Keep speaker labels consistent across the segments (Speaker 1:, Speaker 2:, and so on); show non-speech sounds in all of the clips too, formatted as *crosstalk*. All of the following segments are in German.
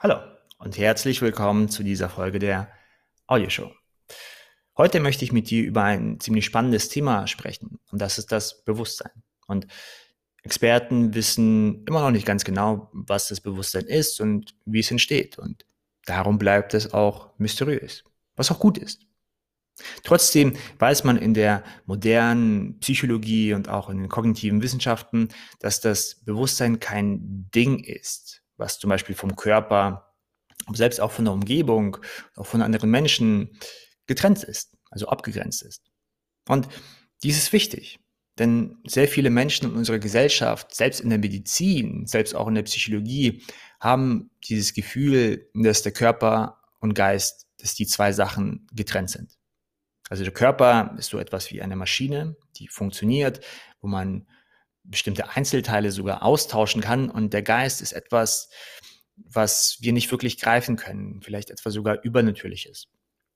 Speaker 1: Hallo und herzlich willkommen zu dieser Folge der Audioshow. Heute möchte ich mit dir über ein ziemlich spannendes Thema sprechen und das ist das Bewusstsein. Und Experten wissen immer noch nicht ganz genau, was das Bewusstsein ist und wie es entsteht und darum bleibt es auch mysteriös, was auch gut ist. Trotzdem weiß man in der modernen Psychologie und auch in den kognitiven Wissenschaften, dass das Bewusstsein kein Ding ist, was zum Beispiel vom Körper, selbst auch von der Umgebung, auch von anderen Menschen getrennt ist, also abgegrenzt ist. Und dies ist wichtig, denn sehr viele Menschen in unserer Gesellschaft, selbst in der Medizin, selbst auch in der Psychologie, haben dieses Gefühl, dass der Körper und Geist, dass die zwei Sachen getrennt sind. Also der Körper ist so etwas wie eine Maschine, die funktioniert, wo man bestimmte Einzelteile sogar austauschen kann. Und der Geist ist etwas, was wir nicht wirklich greifen können, vielleicht etwas sogar Übernatürliches.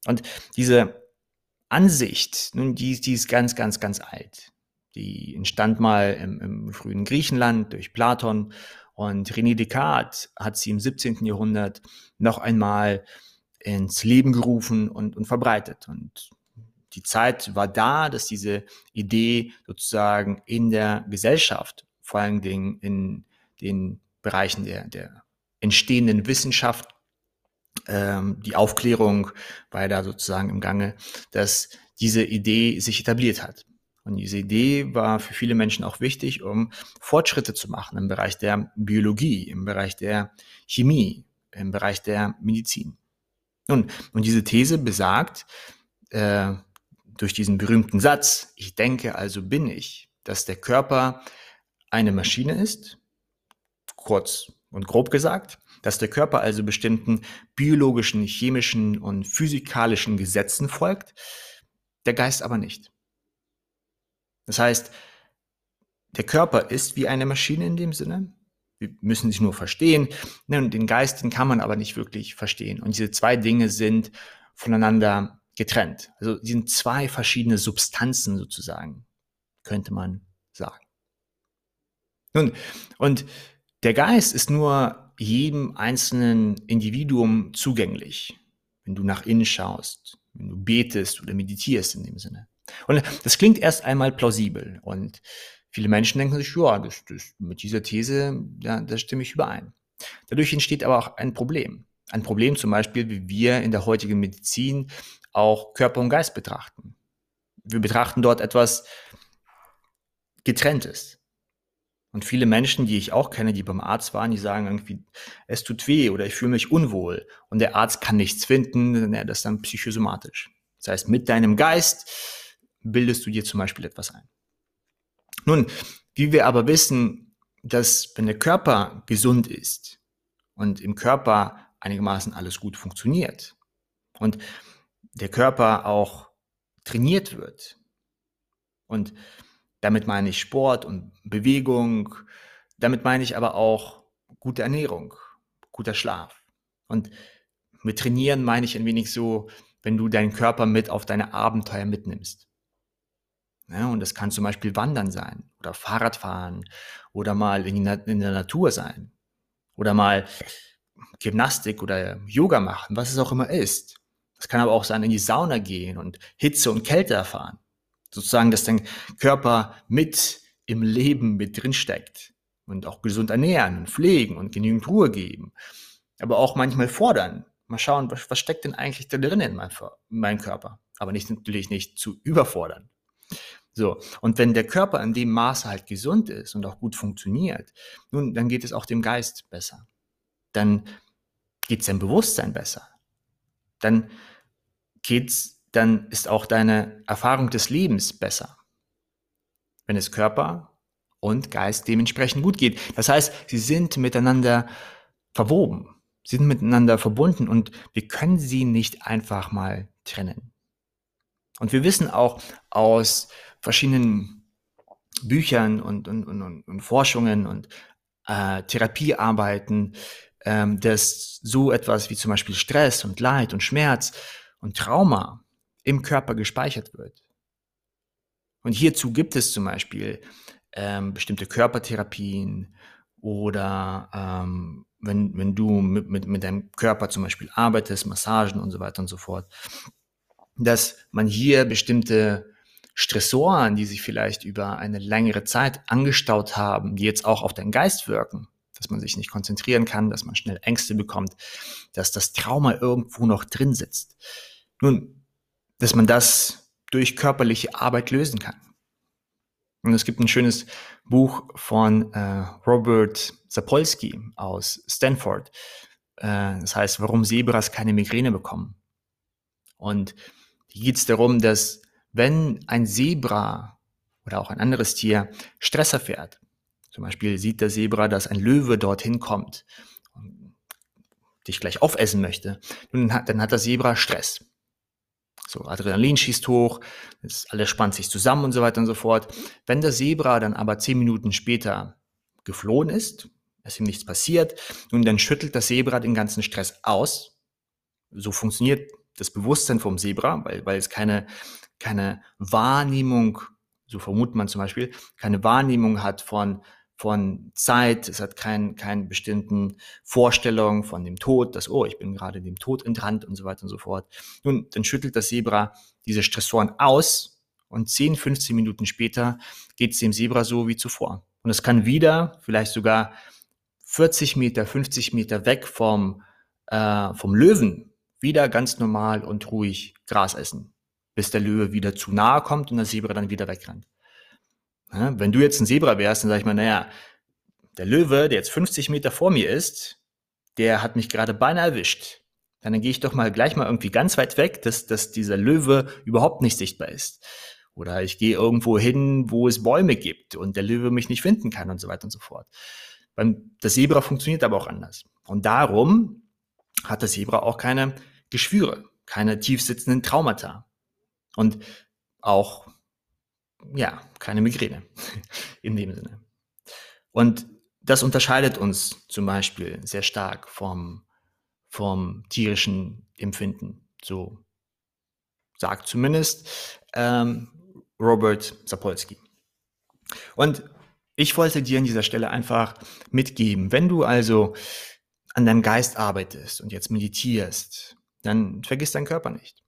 Speaker 1: Und diese Ansicht, nun, die, die ist ganz, ganz, ganz alt. Die entstand mal im, im frühen Griechenland durch Platon und René Descartes hat sie im 17. Jahrhundert noch einmal ins Leben gerufen und, und verbreitet. Und die Zeit war da, dass diese Idee sozusagen in der Gesellschaft, vor allen Dingen in den Bereichen der, der entstehenden Wissenschaft, ähm, die Aufklärung war da sozusagen im Gange, dass diese Idee sich etabliert hat. Und diese Idee war für viele Menschen auch wichtig, um Fortschritte zu machen im Bereich der Biologie, im Bereich der Chemie, im Bereich der Medizin. Nun, und diese These besagt, äh, durch diesen berühmten Satz, ich denke, also bin ich, dass der Körper eine Maschine ist, kurz und grob gesagt, dass der Körper also bestimmten biologischen, chemischen und physikalischen Gesetzen folgt, der Geist aber nicht. Das heißt, der Körper ist wie eine Maschine in dem Sinne. Wir müssen sich nur verstehen. Ne, den Geist, den kann man aber nicht wirklich verstehen. Und diese zwei Dinge sind voneinander getrennt. Also die sind zwei verschiedene Substanzen sozusagen, könnte man sagen. Nun, und der Geist ist nur jedem einzelnen Individuum zugänglich, wenn du nach innen schaust, wenn du betest oder meditierst in dem Sinne. Und das klingt erst einmal plausibel und viele Menschen denken sich, ja, das, das, mit dieser These, ja, da stimme ich überein. Dadurch entsteht aber auch ein Problem. Ein Problem zum Beispiel, wie wir in der heutigen Medizin auch Körper und Geist betrachten. Wir betrachten dort etwas Getrenntes. Und viele Menschen, die ich auch kenne, die beim Arzt waren, die sagen irgendwie, es tut weh oder ich fühle mich unwohl. Und der Arzt kann nichts finden, das ist dann psychosomatisch. Das heißt, mit deinem Geist bildest du dir zum Beispiel etwas ein. Nun, wie wir aber wissen, dass wenn der Körper gesund ist und im Körper einigermaßen alles gut funktioniert und der Körper auch trainiert wird. Und damit meine ich Sport und Bewegung, damit meine ich aber auch gute Ernährung, guter Schlaf. Und mit trainieren meine ich ein wenig so, wenn du deinen Körper mit auf deine Abenteuer mitnimmst. Ja, und das kann zum Beispiel Wandern sein oder Fahrradfahren oder mal in, in der Natur sein oder mal Gymnastik oder Yoga machen, was es auch immer ist. Es kann aber auch sein, in die Sauna gehen und Hitze und Kälte erfahren. Sozusagen, dass dein Körper mit im Leben mit drin steckt und auch gesund ernähren und pflegen und genügend Ruhe geben. Aber auch manchmal fordern. Mal schauen, was, was steckt denn eigentlich da drin in, mein, in meinem Körper? Aber nicht, natürlich nicht zu überfordern. So. Und wenn der Körper in dem Maße halt gesund ist und auch gut funktioniert, nun, dann geht es auch dem Geist besser. Dann geht es dem Bewusstsein besser. Dann geht's, dann ist auch deine Erfahrung des Lebens besser. Wenn es Körper und Geist dementsprechend gut geht. Das heißt, sie sind miteinander verwoben. Sie sind miteinander verbunden und wir können sie nicht einfach mal trennen. Und wir wissen auch aus verschiedenen Büchern und, und, und, und Forschungen und äh, Therapiearbeiten, ähm, dass so etwas wie zum Beispiel Stress und Leid und Schmerz und Trauma im Körper gespeichert wird. Und hierzu gibt es zum Beispiel ähm, bestimmte Körpertherapien oder ähm, wenn, wenn du mit, mit, mit deinem Körper zum Beispiel arbeitest, Massagen und so weiter und so fort, dass man hier bestimmte Stressoren, die sich vielleicht über eine längere Zeit angestaut haben, die jetzt auch auf deinen Geist wirken, dass man sich nicht konzentrieren kann, dass man schnell Ängste bekommt, dass das Trauma irgendwo noch drin sitzt. Nun, dass man das durch körperliche Arbeit lösen kann. Und es gibt ein schönes Buch von äh, Robert Sapolsky aus Stanford. Äh, das heißt, warum Zebras keine Migräne bekommen. Und hier geht es darum, dass wenn ein Zebra oder auch ein anderes Tier Stress erfährt, zum Beispiel sieht der Zebra, dass ein Löwe dorthin kommt und dich gleich aufessen möchte, dann hat, dann hat das Zebra Stress. So, Adrenalin schießt hoch, alles spannt sich zusammen und so weiter und so fort. Wenn der Zebra dann aber zehn Minuten später geflohen ist, es ihm nichts passiert, nun dann schüttelt das Zebra den ganzen Stress aus. So funktioniert das Bewusstsein vom Zebra, weil, weil es keine, keine Wahrnehmung, so vermutet man zum Beispiel, keine Wahrnehmung hat von, von Zeit, es hat keinen keinen bestimmten Vorstellung von dem Tod, dass, oh, ich bin gerade dem Tod entrannt und so weiter und so fort. Nun, dann schüttelt das Zebra diese Stressoren aus und 10, 15 Minuten später geht es dem Zebra so wie zuvor. Und es kann wieder, vielleicht sogar 40 Meter, 50 Meter weg vom, äh, vom Löwen, wieder ganz normal und ruhig Gras essen, bis der Löwe wieder zu nahe kommt und das Zebra dann wieder wegrennt. Ja, wenn du jetzt ein Zebra wärst, dann sag ich mal, naja, der Löwe, der jetzt 50 Meter vor mir ist, der hat mich gerade beinahe erwischt. Dann gehe ich doch mal gleich mal irgendwie ganz weit weg, dass, dass dieser Löwe überhaupt nicht sichtbar ist. Oder ich gehe irgendwo hin, wo es Bäume gibt und der Löwe mich nicht finden kann und so weiter und so fort. Das Zebra funktioniert aber auch anders. Und darum hat das Zebra auch keine Geschwüre, keine tiefsitzenden Traumata. Und auch ja, keine Migräne *laughs* in dem Sinne. Und das unterscheidet uns zum Beispiel sehr stark vom, vom tierischen Empfinden. So sagt zumindest ähm, Robert Sapolsky. Und ich wollte dir an dieser Stelle einfach mitgeben, wenn du also an deinem Geist arbeitest und jetzt meditierst, dann vergiss deinen Körper nicht.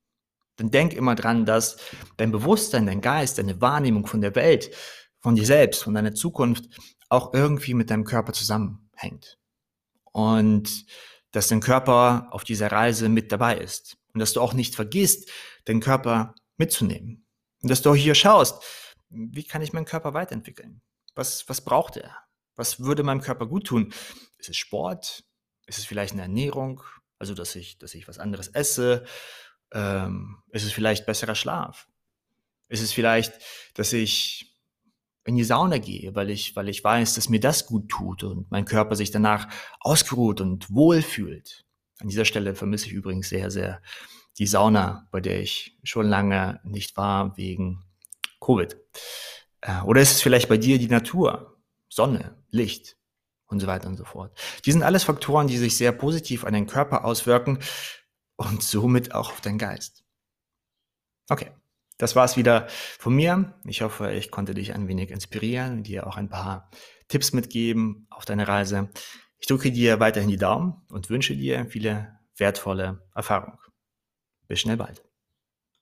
Speaker 1: Dann denk immer dran, dass dein Bewusstsein, dein Geist, deine Wahrnehmung von der Welt, von dir selbst, von deiner Zukunft auch irgendwie mit deinem Körper zusammenhängt. Und dass dein Körper auf dieser Reise mit dabei ist. Und dass du auch nicht vergisst, den Körper mitzunehmen. Und dass du auch hier schaust, wie kann ich meinen Körper weiterentwickeln? Was, was braucht er? Was würde meinem Körper gut tun? Ist es Sport? Ist es vielleicht eine Ernährung? Also, dass ich, dass ich was anderes esse? Ähm, ist es vielleicht besserer Schlaf? Ist es vielleicht, dass ich in die Sauna gehe, weil ich, weil ich weiß, dass mir das gut tut und mein Körper sich danach ausgeruht und wohl fühlt. An dieser Stelle vermisse ich übrigens sehr, sehr die Sauna, bei der ich schon lange nicht war wegen Covid. Äh, oder ist es vielleicht bei dir die Natur, Sonne, Licht und so weiter und so fort. Die sind alles Faktoren, die sich sehr positiv an den Körper auswirken und somit auch auf deinen Geist. Okay, das war's wieder von mir. Ich hoffe, ich konnte dich ein wenig inspirieren und dir auch ein paar Tipps mitgeben auf deine Reise. Ich drücke dir weiterhin die Daumen und wünsche dir viele wertvolle Erfahrungen. Bis schnell bald.